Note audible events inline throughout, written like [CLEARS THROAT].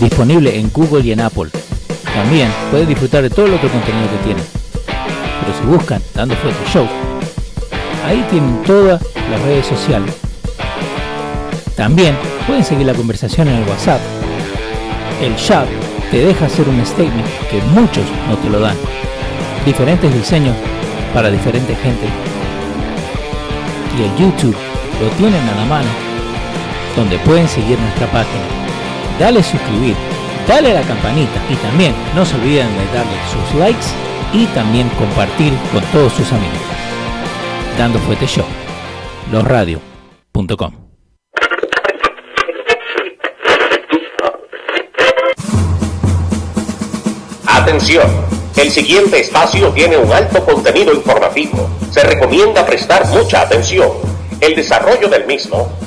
disponible en Google y en Apple. También pueden disfrutar de todo el otro contenido que tienen. Pero si buscan Dando Fuerte Show, ahí tienen todas las redes sociales. También pueden seguir la conversación en el WhatsApp. El shop te deja hacer un statement que muchos no te lo dan. Diferentes diseños para diferente gente. Y el YouTube lo tienen a la mano, donde pueden seguir nuestra página. Dale suscribir, dale a la campanita y también no se olviden de darle sus likes y también compartir con todos sus amigos. Dando Fuete Show, losradio.com. Atención, el siguiente espacio tiene un alto contenido informativo. Se recomienda prestar mucha atención. El desarrollo del mismo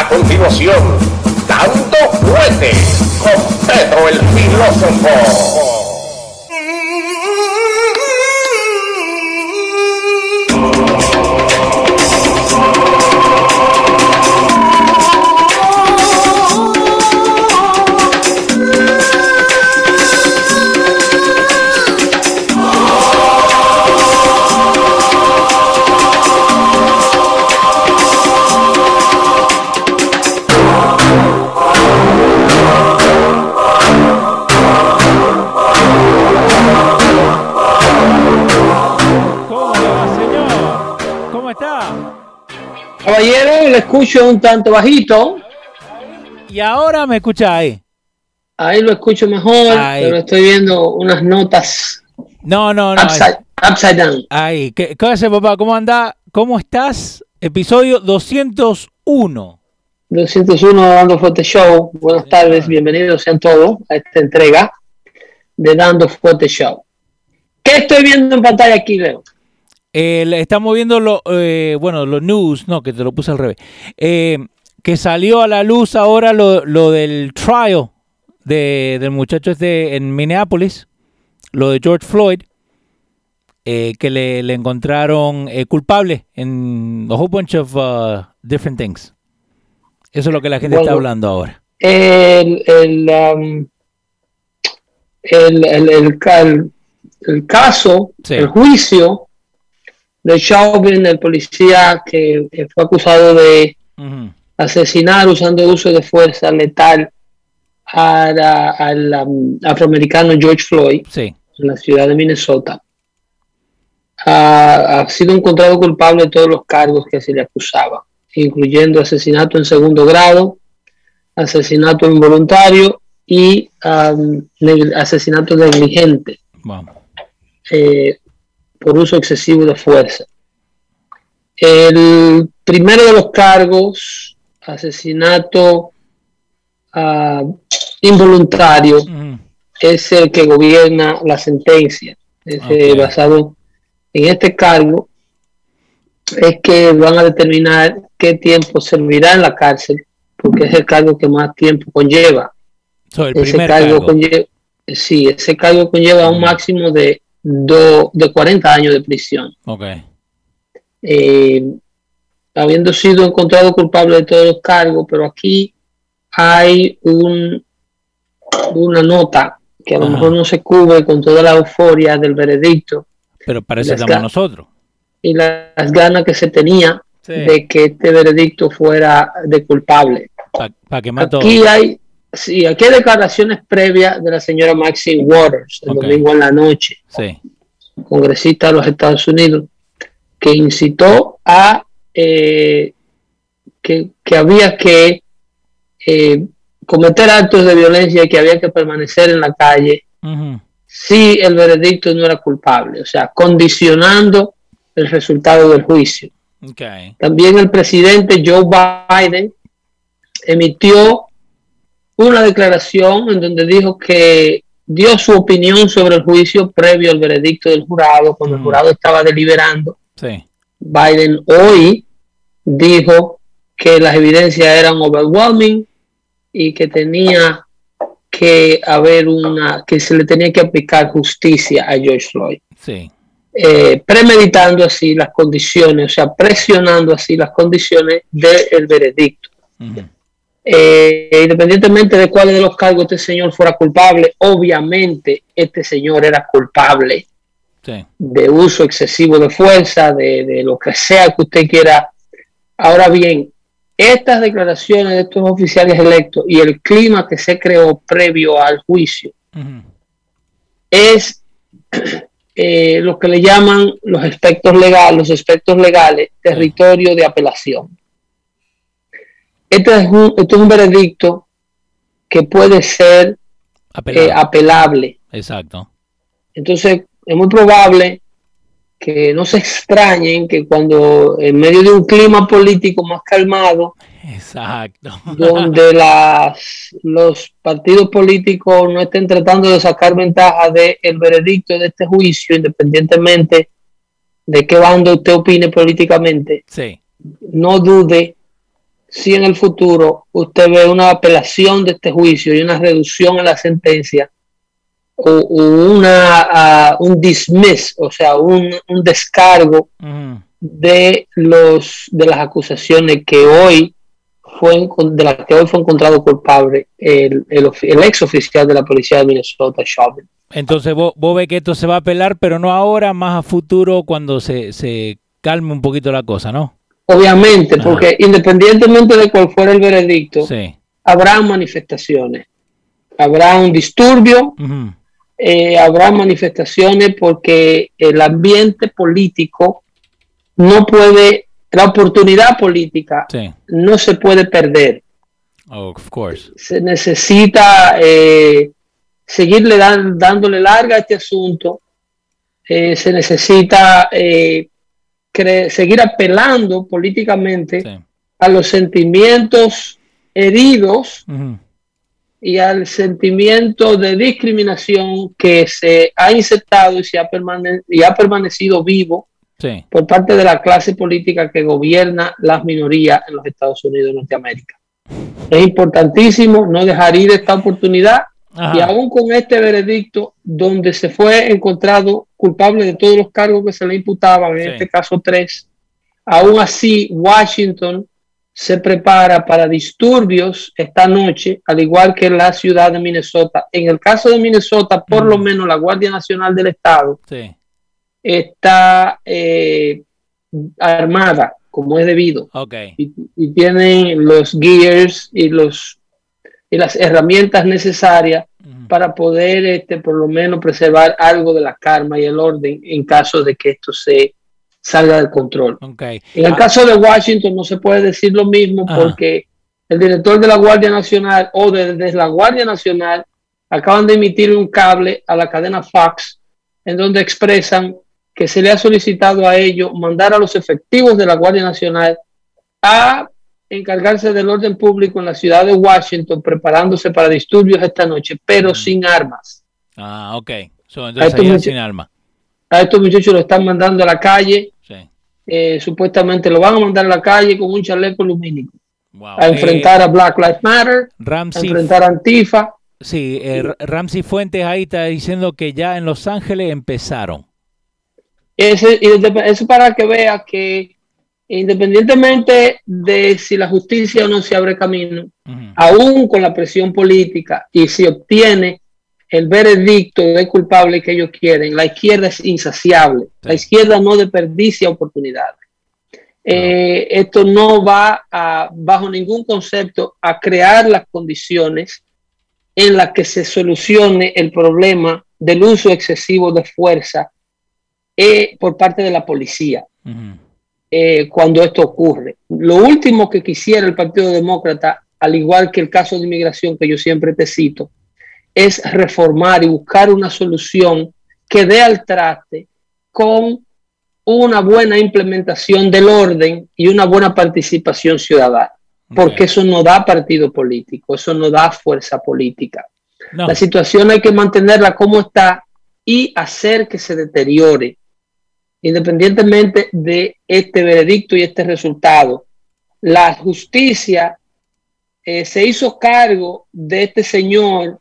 A continuación, Dando Fuete con Pedro el Filósofo. Le escucho un tanto bajito. Y ahora me escucha ahí. Ahí lo escucho mejor, Ahí. pero estoy viendo unas notas No, no, no. upside, upside down. Ahí. ¿Qué, qué hace, papá? ¿Cómo anda? ¿Cómo estás? Episodio 201. 201 Dando Fuerte Show. Buenas tardes, bienvenidos sean todos a esta entrega de Dando Fuerte Show. ¿Qué estoy viendo en pantalla aquí, Leo? Eh, estamos viendo lo, eh, bueno, los news, no, que te lo puse al revés. Eh, que salió a la luz ahora lo, lo del trial de, del muchacho este en Minneapolis, lo de George Floyd, eh, que le, le encontraron eh, culpable en a whole bunch of uh, different things. Eso es lo que la gente está hablando ahora. El, el, um, el, el, el ca- el- el caso, Sí. el juicio de Chauvin, el policía que, que fue acusado de asesinar usando uso de fuerza letal a la- al um, afroamericano George Floyd Sí, en la ciudad de Minnesota. Ha, ha sido encontrado culpable de todos los cargos que se le acusaba, incluyendo asesinato en segundo grado, asesinato involuntario y um, asesinato negligente vamos. eh, por uso excesivo de fuerza. El primero de los cargos, asesinato ah, involuntario, es el que gobierna la sentencia. Es eh, basado en este cargo, es que van a determinar qué tiempo servirá en la cárcel, porque es el cargo que más tiempo conlleva. So, el ese cargo, cargo. conlleva, sí, ese cargo conlleva un máximo de, do- de 40 años de prisión. Ok. Eh, habiendo sido encontrado culpable de todos los cargos, pero aquí hay un, una nota que a lo Ajá. mejor no se cubre con toda la euforia del veredicto Pero eso Las estamos nosotros. y la- las ganas que se tenía Sí. de que este veredicto fuera de culpable. Para quemar todo. Aquí hay, sí, aquí hay declaraciones previas de la señora Maxine Waters el domingo en la noche, Sí. congresista de los Estados Unidos, que incitó a eh, que, que había que eh, cometer actos de violencia y que había que permanecer en la calle si el veredicto no era culpable, o sea, condicionando el resultado del juicio. También el presidente Joe Biden emitió una declaración en donde dijo que dio su opinión sobre el juicio previo al veredicto del jurado, cuando el jurado estaba deliberando. Biden hoy dijo que las evidencias eran overwhelming y que tenía que haber una, que se le tenía que aplicar justicia a George Floyd. Sí. Eh, premeditando así las condiciones, o sea, presionando así las condiciones del veredicto. Eh, independientemente de cuáles de los cargos este señor fuera culpable, obviamente este señor era culpable de uso excesivo de fuerza, de, de, lo que sea que usted quiera. Ahora bien, estas declaraciones de estos oficiales electos y el clima que se creó previo al juicio es [CLEARS THROAT] eh, lo que le llaman los aspectos legales, los aspectos legales, territorio de apelación. Este es un, este es un veredicto que puede ser eh, apelable. Exacto. Entonces, es muy probable que no se extrañen que cuando en medio de un clima político más calmado, Exacto. [LAUGHS] donde las, los partidos políticos no estén tratando de sacar ventaja del el veredicto de este juicio, independientemente de qué bando usted opine políticamente, sí. no dude si en el futuro usted ve una apelación de este juicio y una reducción en la sentencia o, una, un dismiss, o sea, un, descargo de, los, de las acusaciones que hoy fue de las que hoy fue encontrado culpable el, el, ex oficial de la policía de Minnesota, Chauvin. Entonces vos, vos ves que esto se va a apelar, pero no ahora, más a futuro cuando se, se calme un poquito la cosa, ¿no? Obviamente, porque independientemente de cuál fuera el veredicto, habrá manifestaciones, habrá un disturbio, eh, habrá manifestaciones porque el ambiente político no puede, la oportunidad política no se puede perder. Oh, of course. Se necesita eh, seguirle dándole larga a este asunto. Eh, se necesita seguir apelando políticamente a los sentimientos heridos y al sentimiento de discriminación que se ha insertado y, se ha, y ha permanecido vivo por parte de la clase política que gobierna las minorías en los Estados Unidos de Norteamérica. Es importantísimo no dejar ir esta oportunidad y aún con este veredicto donde se fue encontrado culpable de todos los cargos que se le imputaban, en este caso tres, aún así Washington se prepara para disturbios esta noche, al igual que la ciudad de Minnesota. En el caso de Minnesota, por lo menos la Guardia Nacional del Estado está eh, armada como es debido. Y, y, tienen los gears y, los, y las herramientas necesarias para poder este, por lo menos preservar algo de la calma y el orden en caso de que esto se salga del control. Okay. En el ah. caso de Washington no se puede decir lo mismo porque el director de la Guardia Nacional o desde la Guardia Nacional acaban de emitir un cable a la cadena Fox en donde expresan que se le ha solicitado a ellos mandar a los efectivos de la Guardia Nacional a encargarse del orden público en la ciudad de Washington, preparándose para disturbios esta noche, pero sin armas. Ah, ok. entonces sin armas a estos muchachos lo están mandando a la calle. Eh, supuestamente lo van a mandar a la calle con un chaleco lumínico. A enfrentar a Black Lives Matter, a enfrentar a Antifa. Sí, eh, Ramsey Fuentes ahí está diciendo que ya en Los Ángeles empezaron. Eso para que vea que independientemente de si la justicia o no se abre camino, aún con la presión política y si obtiene el veredicto de culpable que ellos quieren. La izquierda es insaciable. La izquierda no desperdicia oportunidades. Eh, esto no va a, bajo ningún concepto a crear las condiciones en las que se solucione el problema del uso excesivo de fuerza eh, por parte de la policía eh, cuando esto ocurre. Lo último que quisiera el Partido Demócrata, al igual que el caso de inmigración que yo siempre te cito, es reformar y buscar una solución que dé al traste con una buena implementación del orden y una buena participación ciudadana, porque eso no da partido político, eso no da fuerza política. La situación hay que mantenerla como está y hacer que se deteriore, independientemente de este veredicto y este resultado. La justicia eh, se hizo cargo de este señor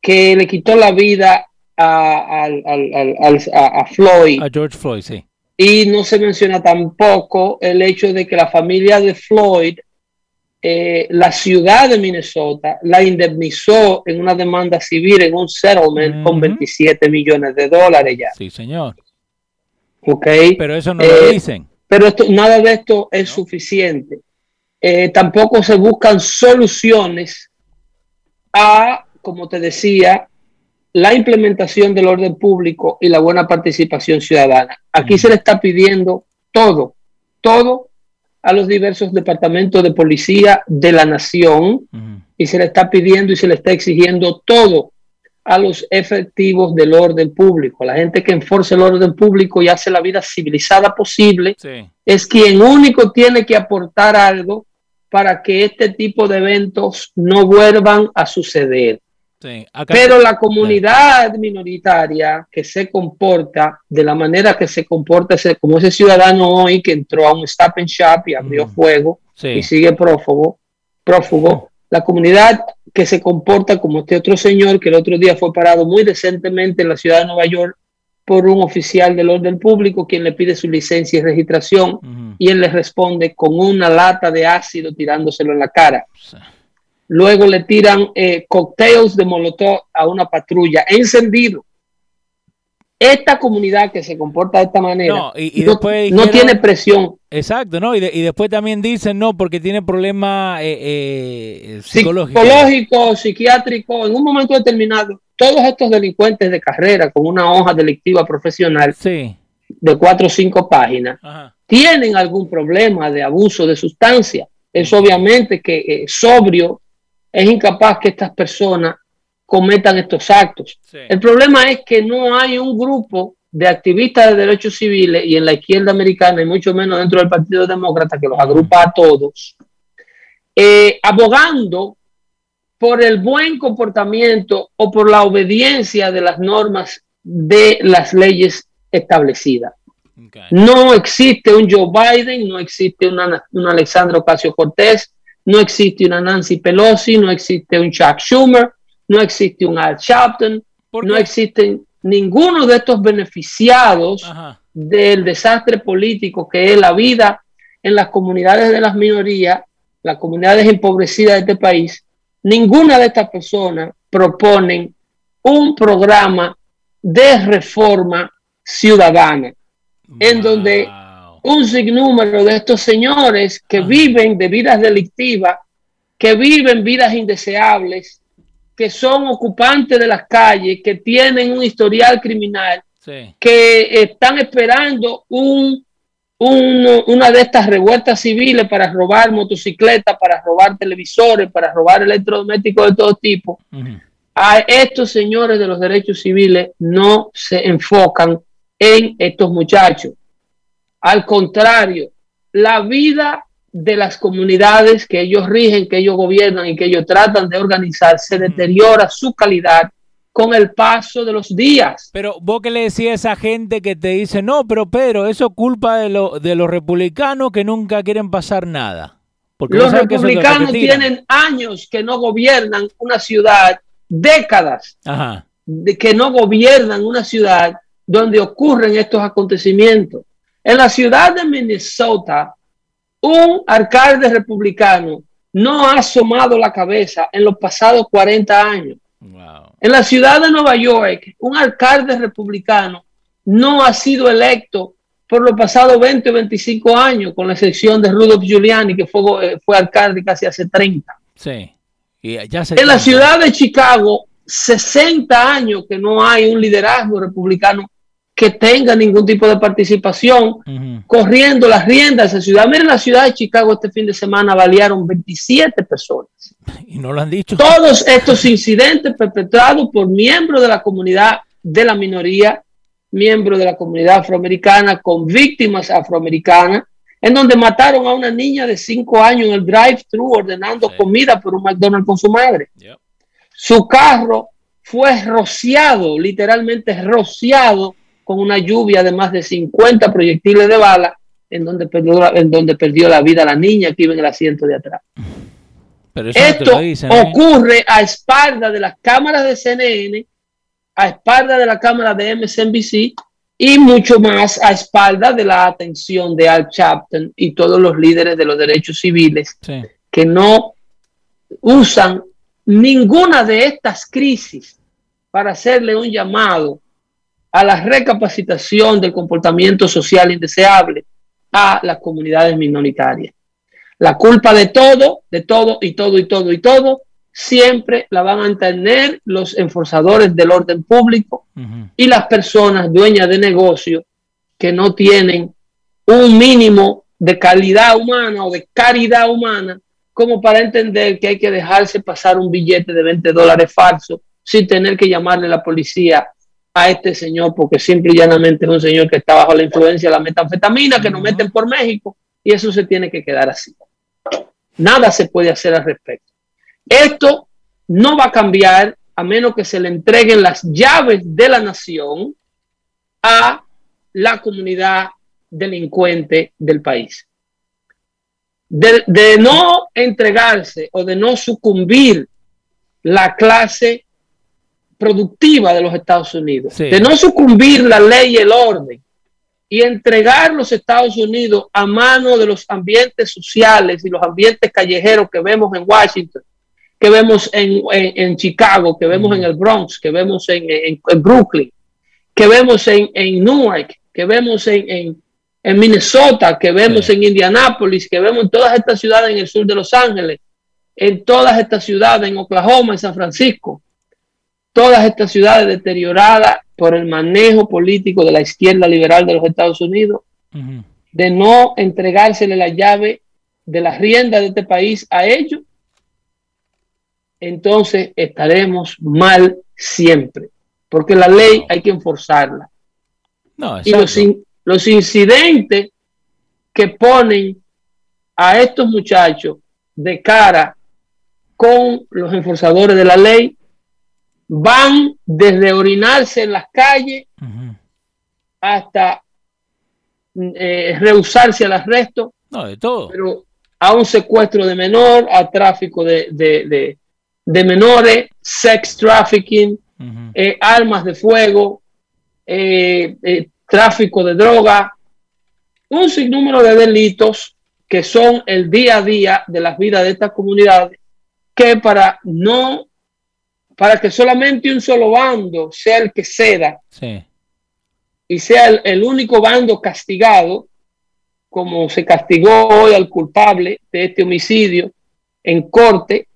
que le quitó la vida a, a, Floyd. A George Floyd, sí. Y no se menciona tampoco el hecho de que la familia de Floyd, eh, la ciudad de Minnesota, la indemnizó en una demanda civil, en un settlement con 27 millones de dólares ya. Sí, señor. Ok. Pero eso no lo eh, dicen. Pero esto, nada de esto es suficiente. Eh, tampoco se buscan soluciones a, como te decía, la implementación del orden público y la buena participación ciudadana. Aquí se le está pidiendo todo, todo a los diversos departamentos de policía de la nación y se le está pidiendo y se le está exigiendo todo a los efectivos del orden público. La gente que enforce el orden público y hace la vida civilizada posible es quien único tiene que aportar algo para que este tipo de eventos no vuelvan a suceder. Pero la comunidad minoritaria que se comporta de la manera que se comporta, como ese ciudadano hoy que entró a un stop and shop y abrió fuego y sigue prófugo, prófugo, la comunidad que se comporta como este otro señor que el otro día fue parado muy decentemente en la ciudad de Nueva York por un oficial del orden público quien le pide su licencia y registración y él le responde con una lata de ácido tirándoselo en la cara. Luego le tiran eh, cocktails de molotov a una patrulla encendido. Esta comunidad que se comporta de esta manera no, y, no, tiene presión. Exacto, ¿no? Y, después también dicen no, porque tiene problemas eh, eh, psicológicos. Psicológico, psiquiátrico. En un momento determinado, todos estos delincuentes de carrera con una hoja delictiva profesional de cuatro o cinco páginas tienen algún problema de abuso de sustancia. Es obviamente que sobrio es incapaz que estas personas cometan estos actos. El problema es que no hay un grupo de activistas de derechos civiles y en la izquierda americana y mucho menos dentro del Partido Demócrata que los agrupa a todos, eh, abogando por el buen comportamiento o por la obediencia de las normas de las leyes establecidas. No existe un Joe Biden, no existe un Alexandro Ocasio Cortés, no existe una Nancy Pelosi, no existe un Chuck Schumer, no existe un Al Sharpton, no existen ninguno de estos beneficiados del desastre político que es la vida en las comunidades de las minorías, las comunidades empobrecidas de este país. Ninguna de estas personas proponen un programa de reforma ciudadana en donde un sinnúmero de estos señores que viven de vidas delictivas, que viven vidas indeseables, que son ocupantes de las calles, que tienen un historial criminal, que están esperando un, una de estas revueltas civiles para robar motocicletas, para robar televisores, para robar electrodomésticos de todo tipo. A estos señores de los derechos civiles no se enfocan en estos muchachos. Al contrario, la vida de las comunidades que ellos rigen, que ellos gobiernan y que ellos tratan de organizar, se deteriora su calidad con el paso de los días. Pero vos que le decías a esa gente que te dice, no, pero Pedro, eso es culpa de, de los republicanos que nunca quieren pasar nada. Porque los republicanos tienen años que no gobiernan una ciudad, décadas de que no gobiernan una ciudad donde ocurren estos acontecimientos. En la ciudad de Minnesota, un alcalde republicano no ha asomado la cabeza en los pasados 40 años. En la ciudad de Nueva York, un alcalde republicano no ha sido electo por los pasados 20 o 25 años, con la excepción de Rudolph Giuliani, que fue, eh, fue alcalde casi hace 30. Sí. en la ciudad de Chicago, 60 años que no hay un liderazgo republicano que tenga ningún tipo de participación, corriendo las riendas de esa ciudad. Miren, la ciudad de Chicago este fin de semana balearon 27 personas. Y no lo han dicho. Todos estos incidentes perpetrados por miembros de la comunidad de la minoría, miembros de la comunidad afroamericana, con víctimas afroamericanas, en donde mataron a una niña de 5 años en el drive-thru ordenando comida por un McDonald's con su madre. Su carro fue rociado, literalmente rociado, con una lluvia de más de 50 proyectiles de bala, en donde perdió, en donde perdió la vida la niña que iba en el asiento de atrás. Esto ¿eh? ocurre a espalda de las cámaras de CNN, a espalda de la cámara de MSNBC y mucho más a espalda de la atención de Al Chapton y todos los líderes de los derechos civiles que no usan ninguna de estas crisis para hacerle un llamado a la recapacitación del comportamiento social indeseable a las comunidades minoritarias. La culpa de todo, de todo y todo y todo y todo, siempre la van a tener los enforzadores del orden público y las personas dueñas de negocio que no tienen un mínimo de calidad humana o de caridad humana como para entender que hay que dejarse pasar un billete de 20 dólares falso sin tener que llamarle a la policía a este señor porque simple y llanamente es un señor que está bajo la influencia de la metanfetamina que nos meten por México y eso se tiene que quedar así. Nada se puede hacer al respecto. Esto no va a cambiar a menos que se le entreguen las llaves de la nación a la comunidad delincuente del país. De, no entregarse o de no sucumbir la clase productiva de los Estados Unidos, de no sucumbir la ley y el orden, y entregar los Estados Unidos a mano de los ambientes sociales y los ambientes callejeros que vemos en Washington, que vemos en, Chicago, que vemos en el Bronx, que vemos en, Brooklyn, que vemos en, Newark, que vemos en, Minnesota, que vemos en Indianápolis, que vemos en todas estas ciudades en el sur de Los Ángeles, en todas estas ciudades, en Oklahoma, en San Francisco, todas estas ciudades deterioradas por el manejo político de la izquierda liberal de los Estados Unidos, de no entregársele la llave de la rienda de este país a ellos, entonces estaremos mal siempre, porque la ley hay que enforzarla. y los, los incidentes que ponen a estos muchachos de cara con los enforzadores de la ley van desde orinarse en las calles hasta eh, rehusarse al arresto. No, de todo. Pero a un secuestro de menor, a tráfico de, de, menores, sex trafficking, eh, armas de fuego, eh, tráfico de droga, un sinnúmero de delitos que son el día a día de las vidas de estas comunidades, que para no para que solamente un solo bando sea el que ceda y sea el, único bando castigado, como se castigó hoy al culpable de este homicidio en corte,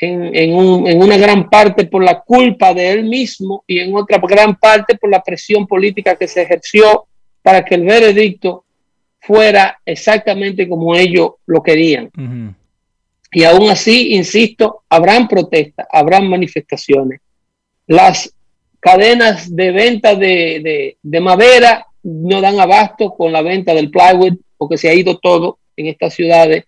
en, en, una gran parte por la culpa de él mismo y en otra gran parte por la presión política que se ejerció para que el veredicto fuera exactamente como ellos lo querían. Y aún así, insisto, habrán protestas, habrán manifestaciones. Las cadenas de venta de, madera no dan abasto con la venta del plywood, porque se ha ido todo en estas ciudades,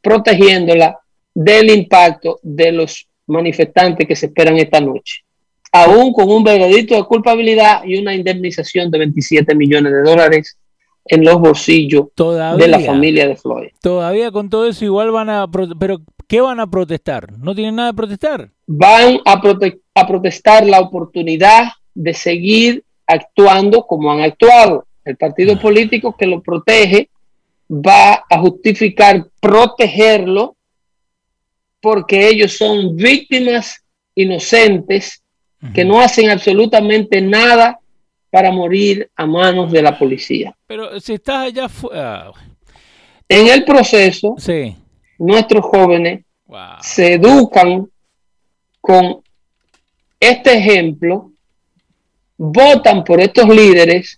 protegiéndola del impacto de los manifestantes que se esperan esta noche. Aún con un veredicto de culpabilidad y una indemnización de 27 millones de dólares en los bolsillos de la familia de Floyd. Todavía con todo eso igual van a... Pero ¿qué van a protestar? ¿No tienen nada de protestar? Van a, a protestar la oportunidad de seguir actuando como han actuado. El partido ah. político que lo protege va a justificar protegerlo porque ellos son víctimas inocentes que no hacen absolutamente nada para morir a manos de la policía. Pero si estás allá ah. En el proceso, sí. nuestros jóvenes se educan con este ejemplo, votan por estos líderes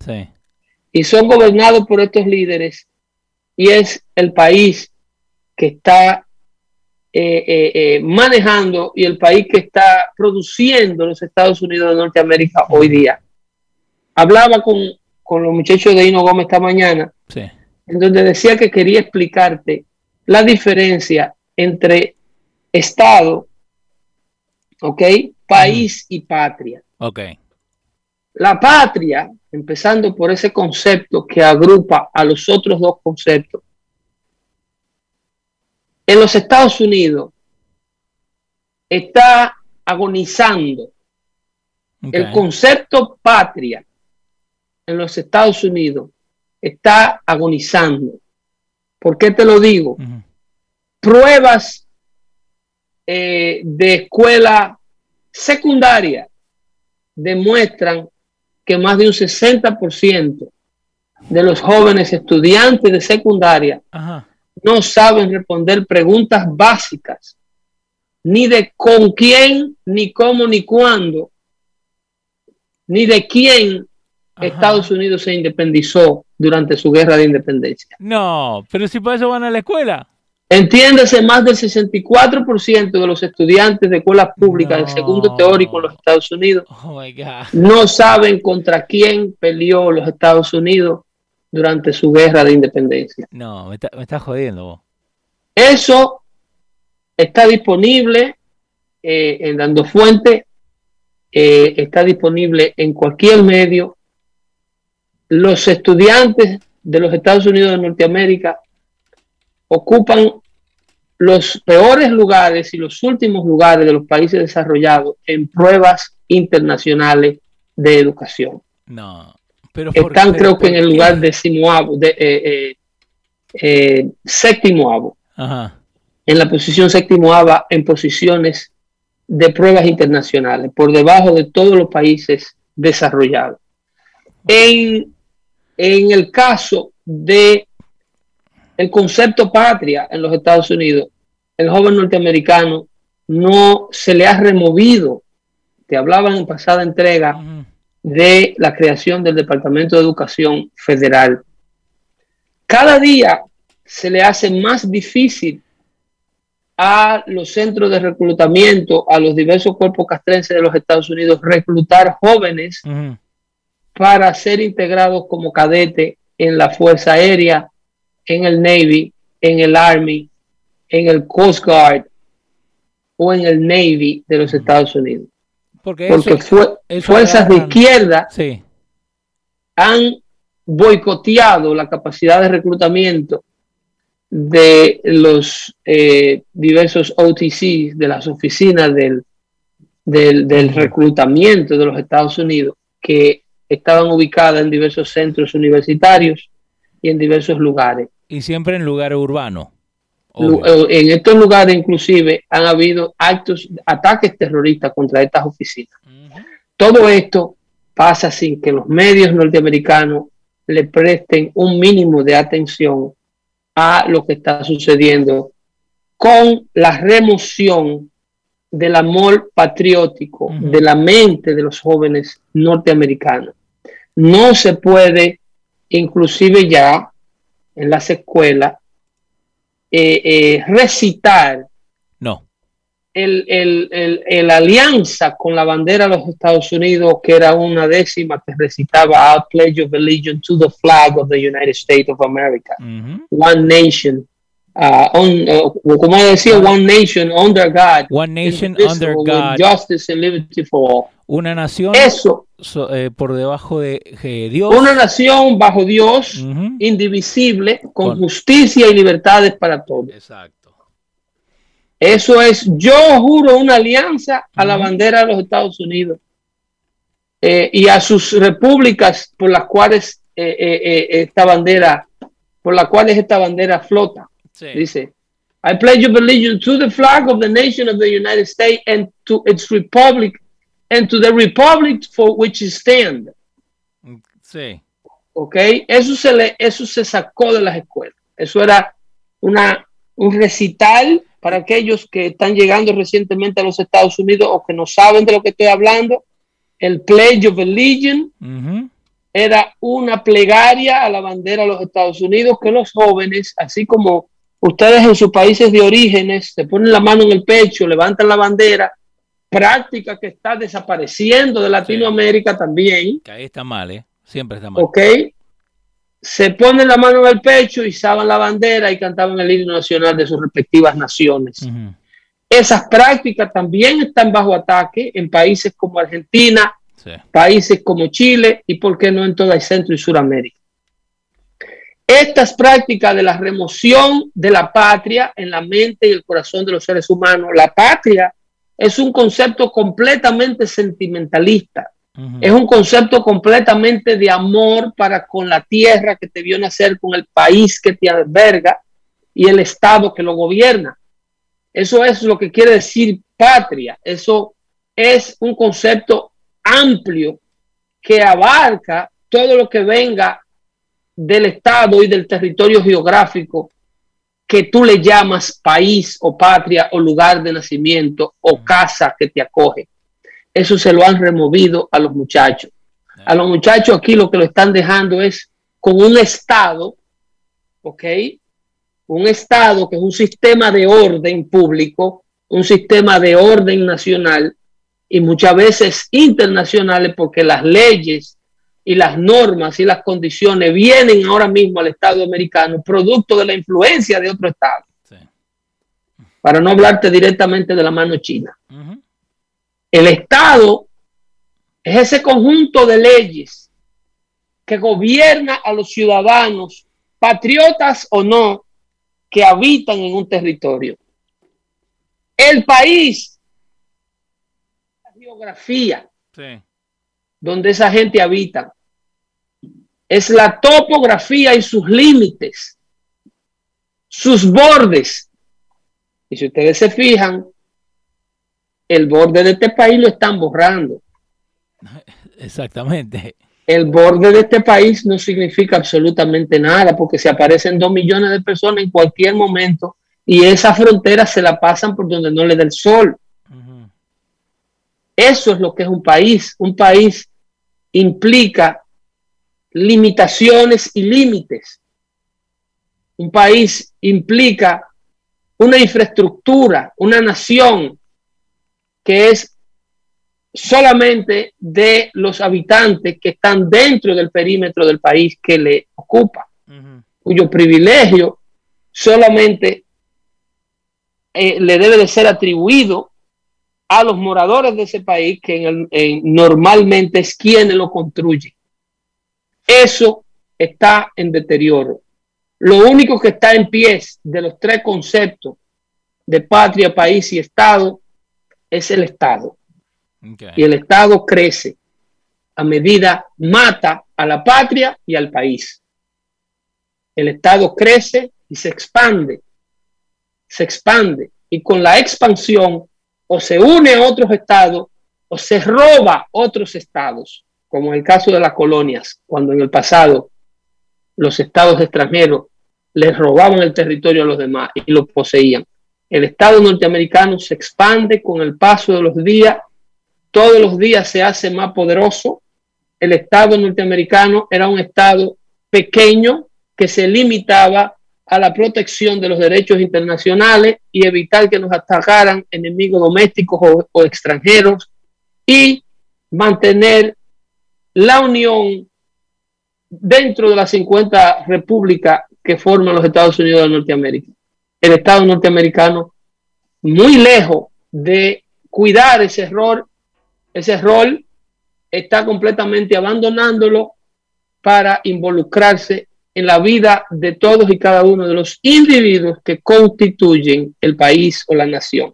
y son gobernados por estos líderes y es el país que está eh, eh, eh, manejando y el país que está produciendo los Estados Unidos de Norteamérica hoy día hablaba con, los muchachos de Hino Gómez esta mañana, en donde decía que quería explicarte la diferencia entre Estado ¿ok? País y patria. Ok. La patria, empezando por ese concepto que agrupa a los otros dos conceptos. En los Estados Unidos está agonizando el concepto patria en los Estados Unidos está agonizando. ¿Por qué te lo digo? Pruebas eh, de escuela secundaria demuestran que más de un 60% de los jóvenes estudiantes de secundaria Ajá. no saben responder preguntas básicas, ni de con quién, ni cómo, ni cuándo, ni de quién Ajá. Estados Unidos se independizó durante su guerra de independencia. No, pero si por eso van a la escuela. Entiéndase, más del 64% de los estudiantes de escuelas públicas No. de segundo teórico en los Estados Unidos Oh my God. no saben contra quién peleó los Estados Unidos durante su guerra de independencia. No, me, está- me estás jodiendo vos. Eso está disponible eh, en Dando Fuente, eh, está disponible en cualquier medio. Los estudiantes de los Estados Unidos de Norteamérica ocupan los peores lugares y los últimos lugares de los países desarrollados en pruebas internacionales de educación. No. Pero por- Están pero creo que ¿por en el lugar decimoavo, [LAUGHS] de, eh, eh, eh, séptimoavo Ajá. en la posición séptimo ABA en posiciones de pruebas internacionales, por debajo de todos los países desarrollados. En, en el caso de el concepto patria en los Estados Unidos, el joven norteamericano no se le ha removido, te hablaba en pasada entrega, de la creación del Departamento de Educación Federal. Cada día se le hace más difícil a los centros de reclutamiento, a los diversos cuerpos castrenses de los Estados Unidos, reclutar jóvenes. Para ser integrados como cadete en la Fuerza Aérea, en el Navy, en el Army, en el Coast Guard o en el Navy de los Estados Unidos. Porque, Porque eso, fue- eso fuerzas de izquierda Sí. han boicoteado la capacidad de reclutamiento de los eh, diversos OTC, de las oficinas del, del, del reclutamiento de los Estados Unidos, que estaban ubicadas en diversos centros universitarios y en diversos lugares. Y siempre en lugar urbano. Lu- obvio. eh, En estos lugares inclusive han habido actos, ataques terroristas contra estas oficinas. Todo esto pasa sin que los medios norteamericanos le presten un mínimo de atención a lo que está sucediendo con la remoción del amor patriótico de la mente de los jóvenes norteamericanos. No se puede, inclusive ya en las escuelas, eh, eh, recitar No. el, el, el, el alianza con la bandera de los Estados Unidos, que era una décima que recitaba I pledge of allegiance to the flag of the United States of America, one nation, uh, on, uh, como decía, one nation under God, One nation under God. justice and liberty for all. Una nación Eso, so- eh, por debajo de eh, Dios. una nación bajo Dios, indivisible, con Con- justicia y libertades para todos. Exacto. Eso es, yo juro una alianza a la bandera de los Estados Unidos eh, y a sus repúblicas por las cuales esta bandera, por las cuales esta bandera flota. Sí. Dice, I pledge of allegiance to the flag of the nation of the United States and to its republic and to the republic for which it stand. Sí. ¿Ok? Eso se, le, eso se sacó de las escuelas. Eso era una, un recital para aquellos que están llegando recientemente a los Estados Unidos o que no saben de lo que estoy hablando. El Pledge of Allegiance Ujú. era una plegaria a la bandera de los Estados Unidos que los jóvenes, así como ustedes en sus países de orígenes, se ponen la mano en el pecho, levantan la bandera, práctica que está desapareciendo de Latinoamérica también. Que ahí está mal, ¿eh? Siempre está mal. ¿ok? Se ponen la mano en el pecho, izaban la bandera y cantaban el himno nacional de sus respectivas naciones. Esas prácticas también están bajo ataque en países como Argentina, países como Chile y, por qué no, en toda el Centro y Suramérica. Estas prácticas de la remoción de la patria en la mente y el corazón de los seres humanos, la patria es un concepto completamente sentimentalista, es un concepto completamente de amor para con la tierra que te vio nacer, con el país que te alberga y el Estado que lo gobierna. Eso es lo que quiere decir patria. Eso es un concepto amplio que abarca todo lo que venga del Estado y del territorio geográfico que tú le llamas país o patria o lugar de nacimiento o casa que te acoge. Eso se lo han removido a los muchachos. A los muchachos aquí lo que lo están dejando es con un Estado, ¿ok? Un Estado que es un sistema de orden público, un sistema de orden nacional y muchas veces internacionales porque las leyes y las normas y las condiciones vienen ahora mismo al Estado americano, producto de la influencia de otro Estado. Para no hablarte directamente de la mano china. El Estado es ese conjunto de leyes que gobierna a los ciudadanos, patriotas o no, que habitan en un territorio. El país, la geografía, donde esa gente habita, es la topografía y sus límites, sus bordes. Y si ustedes se fijan, el borde de este país lo están borrando. [LAUGHS] Exactamente. El borde de este país no significa absolutamente nada porque se aparecen dos millones de personas en cualquier momento y esa frontera se la pasan por donde no le da el sol. Eso es lo que es un país. Un país implica limitaciones y límites. Un país implica una infraestructura, una nación que es solamente de los habitantes que están dentro del perímetro del país que le ocupa, cuyo privilegio solamente eh, le debe de ser atribuido a los moradores de ese país que normalmente es quienes lo construyen. Eso está en deterioro. Lo único que está en pie de los tres conceptos de patria, país y Estado es el Estado. Y el Estado crece a medida mata a la patria y al país. El Estado crece y se expande, se expande y con la expansión o se une a otros estados o se roba otros estados como en el caso de las colonias, cuando en el pasado los estados extranjeros les robaban el territorio a los demás y lo poseían. El Estado norteamericano se expande con el paso de los días, todos los días se hace más poderoso. El Estado norteamericano era un Estado pequeño que se limitaba a la protección de los derechos internacionales y evitar que nos atacaran enemigos domésticos o, o extranjeros y mantener la unión dentro de las 50 repúblicas que forman los Estados Unidos de Norteamérica. El Estado norteamericano, muy lejos de cuidar ese error, ese rol, está completamente abandonándolo para involucrarse en la vida de todos y cada uno de los individuos que constituyen el país o la nación.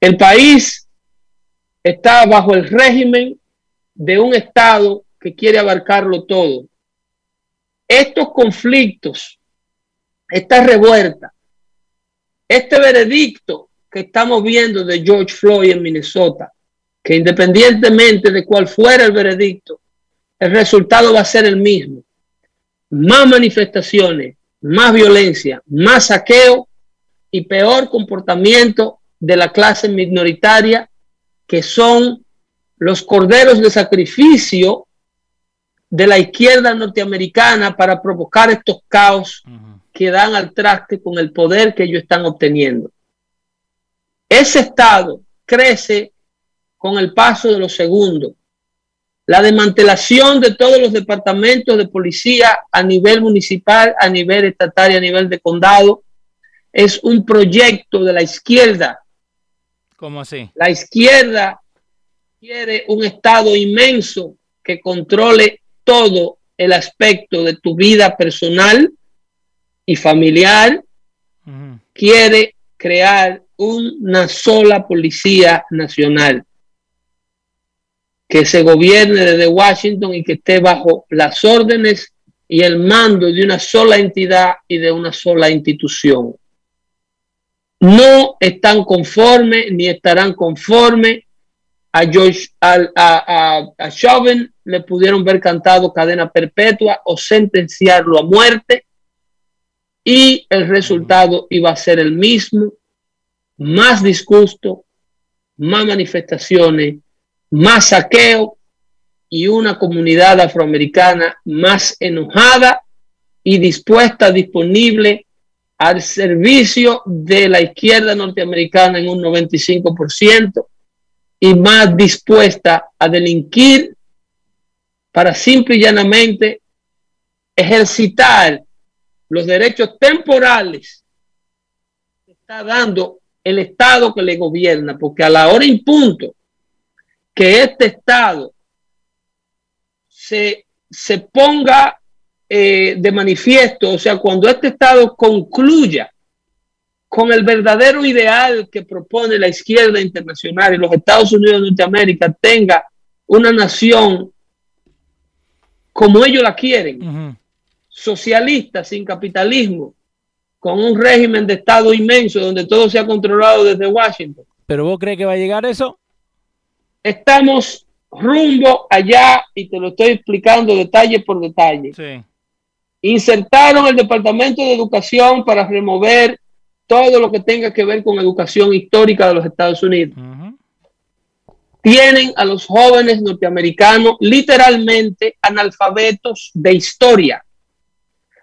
El país está bajo el régimen de un Estado que quiere abarcarlo todo. Estos conflictos, esta revuelta, este veredicto que estamos viendo de George Floyd en Minnesota, que independientemente de cuál fuera el veredicto, el resultado va a ser el mismo. Más manifestaciones, más violencia, más saqueo y peor comportamiento de la clase minoritaria que son los corderos de sacrificio de la izquierda norteamericana para provocar estos caos que dan al traste con el poder que ellos están obteniendo. Ese Estado crece con el paso de los segundos. La desmantelación de todos los departamentos de policía a nivel municipal, a nivel estatal y a nivel de condado, es un proyecto de la izquierda. ¿Cómo así? La izquierda quiere un Estado inmenso que controle todo el aspecto de tu vida personal y familiar. Quiere crear una sola policía nacional que se gobierne desde Washington y que esté bajo las órdenes y el mando de una sola entidad y de una sola institución. No están conformes ni estarán conformes. A, George, a, a, Chauvin le pudieron ver cantado cadena perpetua o sentenciarlo a muerte y el resultado iba a ser el mismo, más disgusto, más manifestaciones, más saqueo y una comunidad afroamericana más enojada y dispuesta, disponible al servicio de la izquierda norteamericana en un 95% y más dispuesta a delinquir para simple y llanamente ejercitar los derechos temporales que está dando el Estado que le gobierna, porque a la hora en punto que este Estado se, se ponga eh, de manifiesto, o sea, cuando este Estado concluya con el verdadero ideal que propone la izquierda internacional y los Estados Unidos de Norteamérica tenga una nación como ellos la quieren, socialista, sin capitalismo, con un régimen de Estado inmenso donde todo se ha controlado desde Washington. ¿Pero vos crees que va a llegar eso? Estamos rumbo allá y te lo estoy explicando detalle por detalle. Insertaron el Departamento de Educación para remover todo lo que tenga que ver con educación histórica de los Estados Unidos. Tienen a los jóvenes norteamericanos literalmente analfabetos de historia.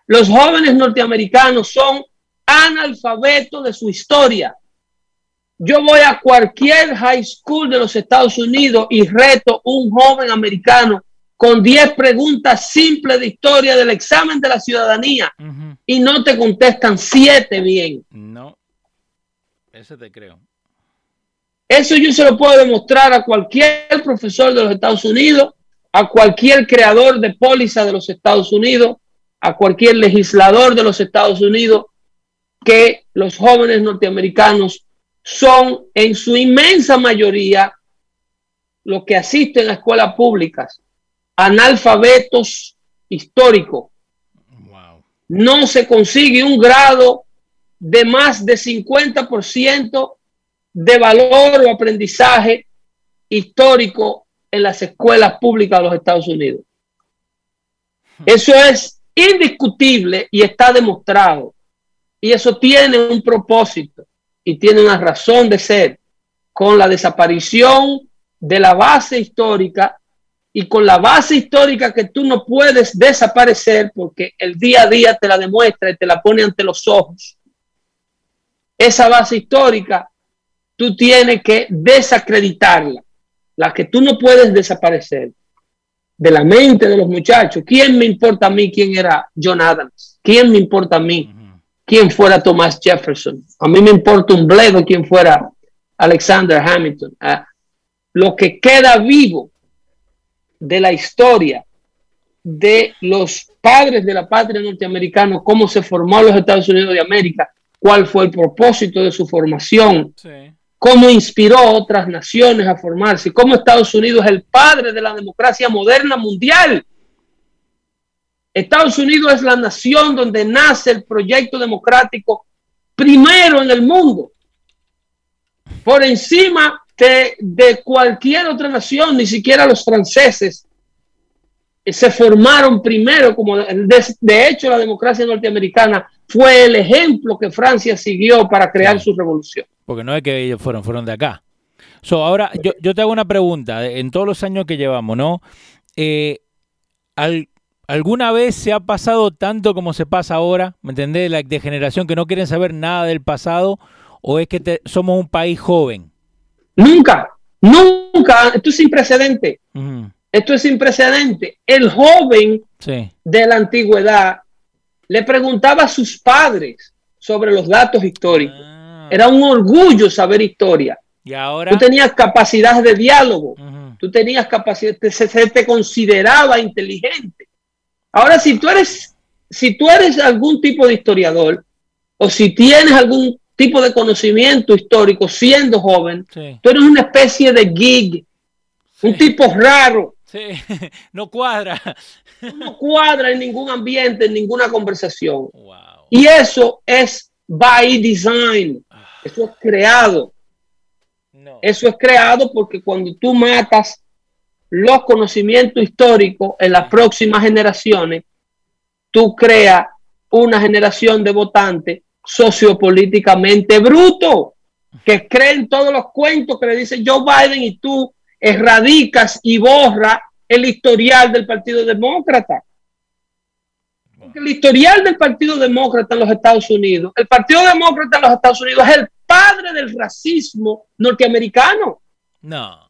Los jóvenes norteamericanos son analfabetos de su historia. Yo voy a cualquier high school de los Estados Unidos y reto un joven americano con 10 preguntas simples de historia del examen de la ciudadanía y no te contestan 7 bien. No, eso te creo. Eso yo se lo puedo demostrar a cualquier profesor de los Estados Unidos, a cualquier creador de póliza de los Estados Unidos, a cualquier legislador de los Estados Unidos, que los jóvenes norteamericanos son en su inmensa mayoría los que asisten a escuelas públicas, analfabetos históricos. No se consigue un grado de más de 50% de valor o aprendizaje histórico en las escuelas públicas de los Estados Unidos. Eso es indiscutible y está demostrado. Y eso tiene un propósito y tiene una razón de ser con la desaparición de la base histórica y con la base histórica que tú no puedes desaparecer porque el día a día te la demuestra y te la pone ante los ojos. Esa base histórica tú tienes que desacreditarla, la que tú no puedes desaparecer de la mente de los muchachos. ¿Quién me importa a mí quién era John Adams? ¿Quién me importa a mí quién fuera Thomas Jefferson? A mí me importa un bledo quién fuera Alexander Hamilton. Ah, lo que queda vivo de la historia de los padres de la patria norteamericana, cómo se formó los Estados Unidos de América, cuál fue el propósito de su formación, cómo inspiró a otras naciones a formarse, cómo Estados Unidos es el padre de la democracia moderna mundial. Estados Unidos es la nación donde nace el proyecto democrático primero en el mundo, por encima de, de cualquier otra nación, ni siquiera los franceses se formaron primero, como de, hecho la democracia norteamericana fue el ejemplo que Francia siguió para crear su revolución. Porque no es que ellos fueron, fueron de acá. So, ahora, yo, yo te hago una pregunta. En todos los años que llevamos, ¿no? Eh, ¿Alguna vez se ha pasado tanto como se pasa ahora? ¿Me entendés? La de generación que no quieren saber nada del pasado. ¿O es que somos un país joven? Nunca, nunca. Esto es sin precedente. Esto es sin precedente. El joven de la antigüedad le preguntaba a sus padres sobre los datos históricos. Ah. Era un orgullo saber historia. Y ahora. Tú tenías capacidad de diálogo. Tú tenías capacidad, se, se, te consideraba inteligente. Ahora, si tú eres, si tú eres algún tipo de historiador, o si tienes algún tipo de conocimiento histórico siendo joven, tú eres una especie de gig, un tipo raro. Sí, [LAUGHS] no cuadra. No cuadra en ningún ambiente, en ninguna conversación. Y eso es by design. Ah. Eso es creado. Eso es creado porque cuando tú matas los conocimientos históricos en las próximas generaciones, tú creas una generación de votantes sociopolíticamente bruto, que creen todos los cuentos que le dice Joe Biden y tú erradicas y borra el historial del Partido Demócrata. Porque el historial del Partido Demócrata en los Estados Unidos, el Partido Demócrata en los Estados Unidos es el padre del racismo norteamericano. No.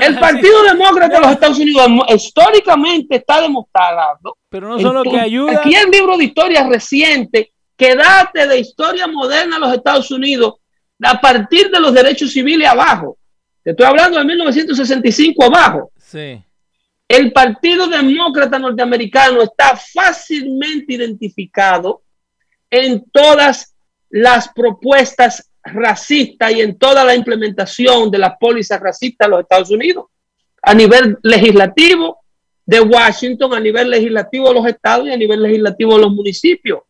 el Partido Demócrata de los Estados Unidos históricamente está demostrado. Pero no solo que ayuda. Aquí el libro de historia reciente que date de historia moderna de los Estados Unidos a partir de los derechos civiles abajo. Te estoy hablando de 1965 abajo. Sí. El Partido Demócrata Norteamericano está fácilmente identificado en todas las propuestas racistas y en toda la implementación de las pólizas racistas de los Estados Unidos, a nivel legislativo de Washington, a nivel legislativo de los estados y a nivel legislativo de los municipios.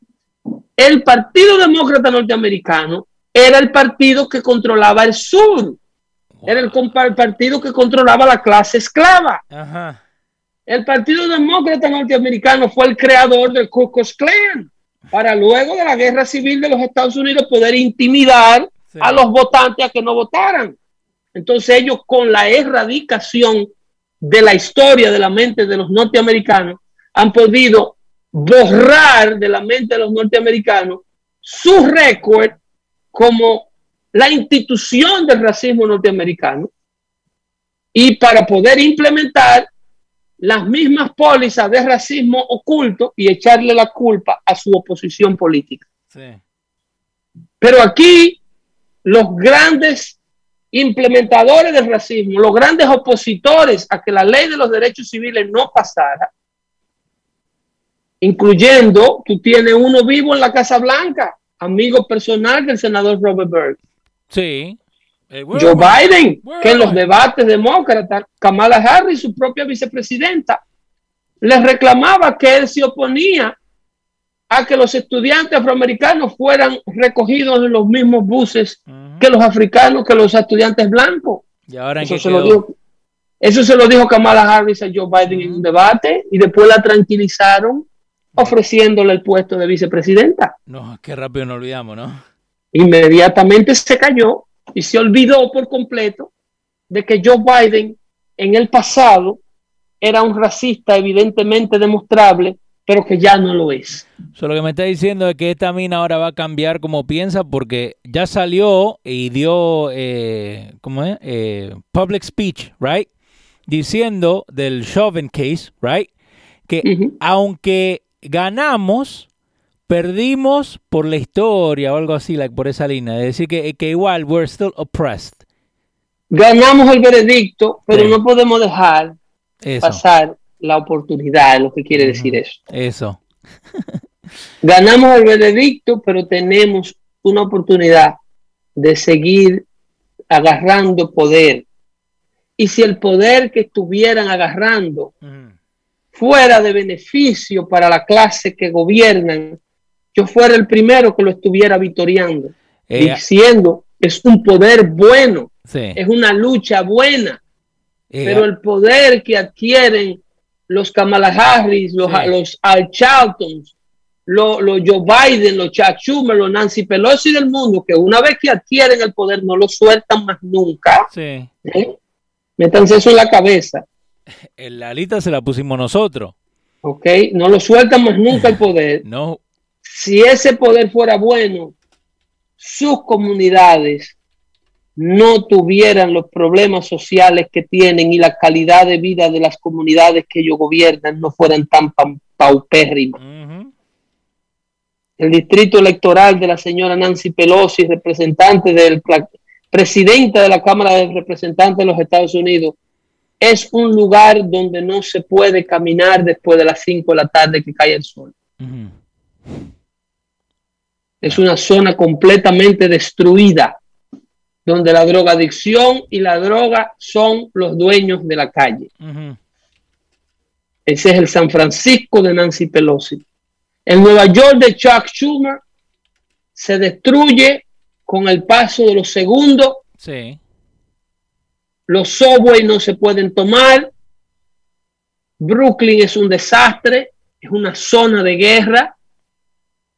El Partido Demócrata Norteamericano era el partido que controlaba el sur, era el, partido que controlaba la clase esclava. Ajá. El Partido Demócrata Norteamericano fue el creador del Ku Klux Klan para luego de la guerra civil de los Estados Unidos poder intimidar a los votantes a que no votaran. Entonces ellos con la erradicación de la historia de la mente de los norteamericanos han podido borrar de la mente de los norteamericanos su récord como la institución del racismo norteamericano y para poder implementar las mismas pólizas de racismo oculto y echarle la culpa a su oposición política. Pero aquí los grandes implementadores del racismo, los grandes opositores a que la ley de los derechos civiles no pasara, incluyendo, tú tienes uno vivo en la Casa Blanca, amigo personal del senador Robert Byrd. Sí. Eh, Joe Biden, que en los debates demócratas, Kamala Harris, su propia vicepresidenta, les reclamaba que él se oponía a que los estudiantes afroamericanos fueran recogidos en los mismos buses que los africanos, que los estudiantes blancos. ¿Y ahora eso, se lo dijo, eso se lo dijo Kamala Harris a Joe Biden en un debate y después la tranquilizaron ofreciéndole el puesto de vicepresidenta. No, qué rápido nos olvidamos, ¿no? Inmediatamente se cayó y se olvidó por completo de que Joe Biden en el pasado era un racista evidentemente demostrable, pero que ya no lo es. lo que me está diciendo es que esta mina ahora va a cambiar como piensa porque ya salió y dio, eh, ¿cómo es? Eh, public speech, right? Diciendo del Chauvin case, right? Que aunque ganamos, perdimos por la historia o algo así, like, por esa línea. Es decir, que, que igual, we're still oppressed. Ganamos el veredicto, pero no podemos dejar pasar la oportunidad, lo que quiere decir eso. Eso. [LAUGHS] Ganamos el veredicto, pero tenemos una oportunidad de seguir agarrando poder. Y si el poder que estuvieran agarrando fuera de beneficio para la clase que gobiernan, yo fuera el primero que lo estuviera vitoriando, eh, diciendo es un poder bueno, es una lucha buena, eh, pero el poder que adquieren los Kamala Harris, los, los Al Charltons, los, Joe Biden, los Chuck Schumer, los Nancy Pelosi del mundo, que una vez que adquieren el poder no lo sueltan más nunca. Sí. ¿eh? Métanse eso en la cabeza. En la lista se la pusimos nosotros. Ok, no lo sueltan más nunca el poder. [LAUGHS] no si ese poder fuera bueno, sus comunidades no tuvieran los problemas sociales que tienen y la calidad de vida de las comunidades que ellos gobiernan no fueran tan paupérrimas. el distrito electoral de la señora Nancy Pelosi, representante del presidenta de la Cámara de Representantes de los Estados Unidos, es un lugar donde no se puede caminar después de las 5 de la tarde que cae el sol. Es una zona completamente destruida, donde la drogadicción y la droga son los dueños de la calle. Ese es el San Francisco de Nancy Pelosi. El Nueva York de Chuck Schumer se destruye con el paso de los segundos. Sí. Los subways no se pueden tomar. Brooklyn es un desastre, es una zona de guerra.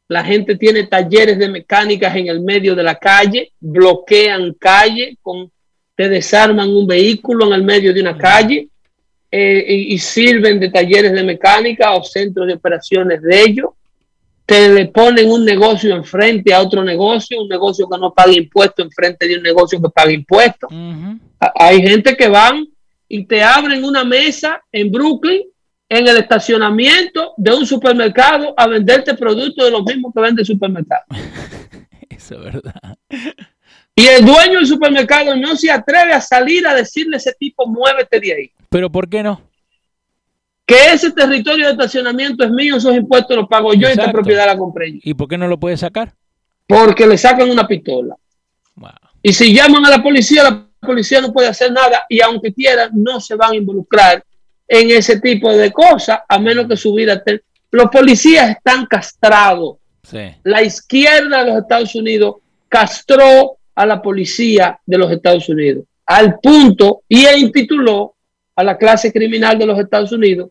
La gente tiene talleres de mecánicas en el medio de la calle, bloquean calle, te desarman un vehículo en el medio de una calle eh, y, y, sirven de talleres de mecánica o centros de operaciones de ellos te le ponen un negocio enfrente a otro negocio, un negocio que no paga impuestos enfrente de un negocio que paga impuestos. Hay gente que van y te abren una mesa en Brooklyn, en el estacionamiento de un supermercado, a venderte productos de los mismos que vende el supermercado. [LAUGHS] Eso es verdad. Y el dueño del supermercado no se atreve a salir a decirle a ese tipo, muévete de ahí. Pero ¿por qué no? que ese territorio de estacionamiento es mío, esos impuestos los pago yo y esta propiedad la compré yo. ¿Y por qué no lo puede sacar? Porque le sacan una pistola. Y si llaman a la policía, la policía no puede hacer nada y aunque quieran, no se van a involucrar en ese tipo de cosas, a menos que su vida... Los policías están castrados. La izquierda de los Estados Unidos castró a la policía de los Estados Unidos al punto y e intituló a la clase criminal de los Estados Unidos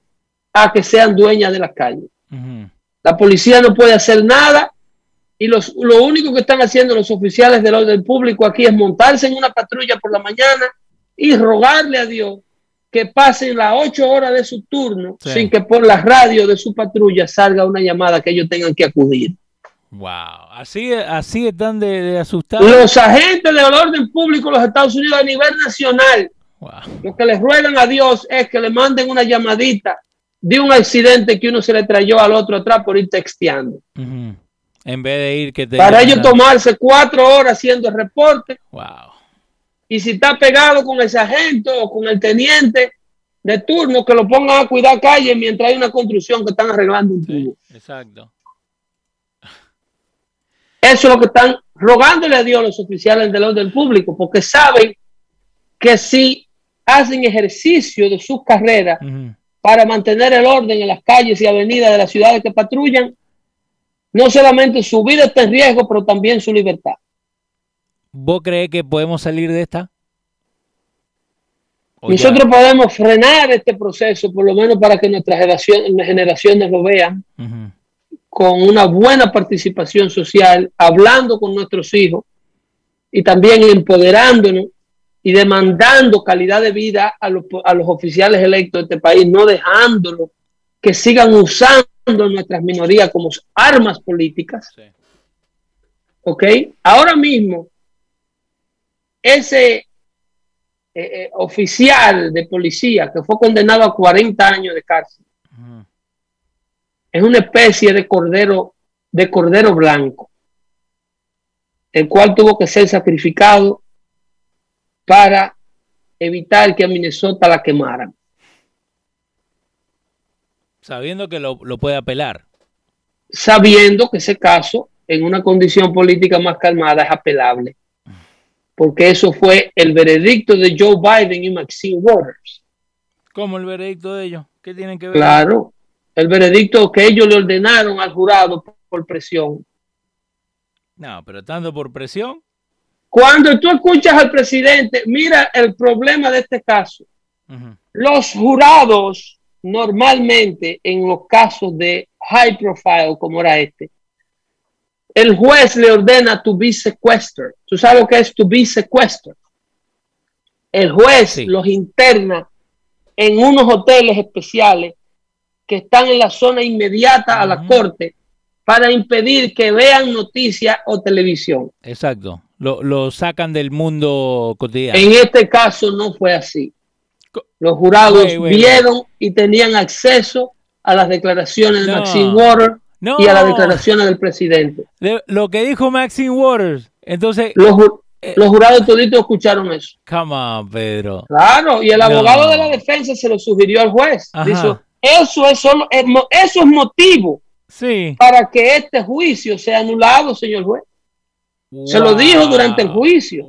a que sean dueñas de las calles. La policía no puede hacer nada y los, lo único que están haciendo los oficiales del orden público aquí es montarse en una patrulla por la mañana y rogarle a Dios que pasen las ocho horas de su turno sin que por la radio de su patrulla salga una llamada que ellos tengan que acudir. Wow, así, así están de, asustados. Los agentes del orden público de los Estados Unidos a nivel nacional lo que les ruegan a Dios es que le manden una llamadita de un accidente que uno se le trayó al otro atrás por ir texteando. En vez de ir que Para ellos tomarse cuatro horas haciendo el reporte. Wow. Y si está pegado con el sargento o con el teniente de turno, que lo pongan a cuidar calle mientras hay una construcción que están arreglando un tubo. exacto. Eso es lo que están rogándole a Dios los oficiales del orden público, porque saben que si hacen ejercicio de sus carreras para mantener el orden en las calles y avenidas de las ciudades que patrullan, no solamente su vida está en riesgo, pero también su libertad. ¿Vos crees que podemos salir de esta? Nosotros podemos frenar este proceso, por lo menos para que nuestras generaciones, lo vean, con una buena participación social, hablando con nuestros hijos y también empoderándonos y demandando calidad de vida a los, oficiales electos de este país, no dejándolo que sigan usando nuestras minorías como armas políticas. ¿Ok? Ahora mismo, ese eh, eh, oficial de policía que fue condenado a 40 años de cárcel es una especie de cordero, de cordero blanco, el cual tuvo que ser sacrificado para evitar que a Minnesota la quemaran. Sabiendo que lo, puede apelar. Sabiendo que ese caso, en una condición política más calmada, es apelable. Porque eso fue el veredicto de Joe Biden y Maxine Waters. ¿Cómo el veredicto de ellos? ¿Qué tienen que ver? Claro, el veredicto que ellos le ordenaron al jurado por presión. No, pero tanto por presión. Cuando tú escuchas al presidente, mira el problema de este caso. Los jurados normalmente en los casos de high profile como era este, el juez le ordena to be sequestered. ¿Tú sabes lo que es to be sequestered? El juez los interna en unos hoteles especiales que están en la zona inmediata a la corte para impedir que vean noticias o televisión. Exacto lo, sacan del mundo cotidiano. En este caso no fue así. Los jurados vieron y tenían acceso a las declaraciones de Maxine Water y a las declaraciones del presidente. lo que dijo Maxine Waters. Entonces. Los, eh, los jurados toditos escucharon eso. Come on, Pedro. Claro, y el abogado de la defensa se lo sugirió al juez. Dijo, eso es solo, eso es motivo sí. para que este juicio sea anulado, señor juez. Se lo dijo durante el juicio.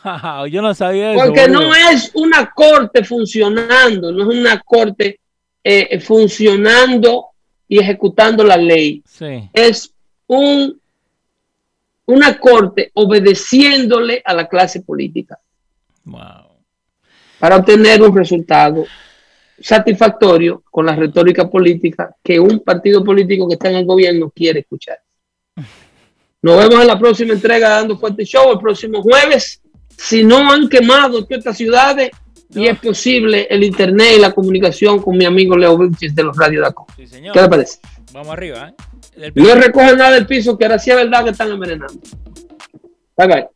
[LAUGHS] Yo no sabía eso. Porque no es una corte funcionando, no es una corte eh, funcionando y ejecutando la ley. Es un, una corte obedeciéndole a la clase política. Para obtener un resultado satisfactorio con la retórica política que un partido político que está en el gobierno quiere escuchar. Nos vemos en la próxima entrega Dando Fuerte Show el próximo jueves. Si no han quemado todas estas ciudades y es posible el internet y la comunicación con mi amigo Leo Vilches de los Radio Daco. ¿Qué le parece? Vamos arriba, ¿eh? No recogen nada del piso que ahora sí es verdad que están envenenando. Bye bye.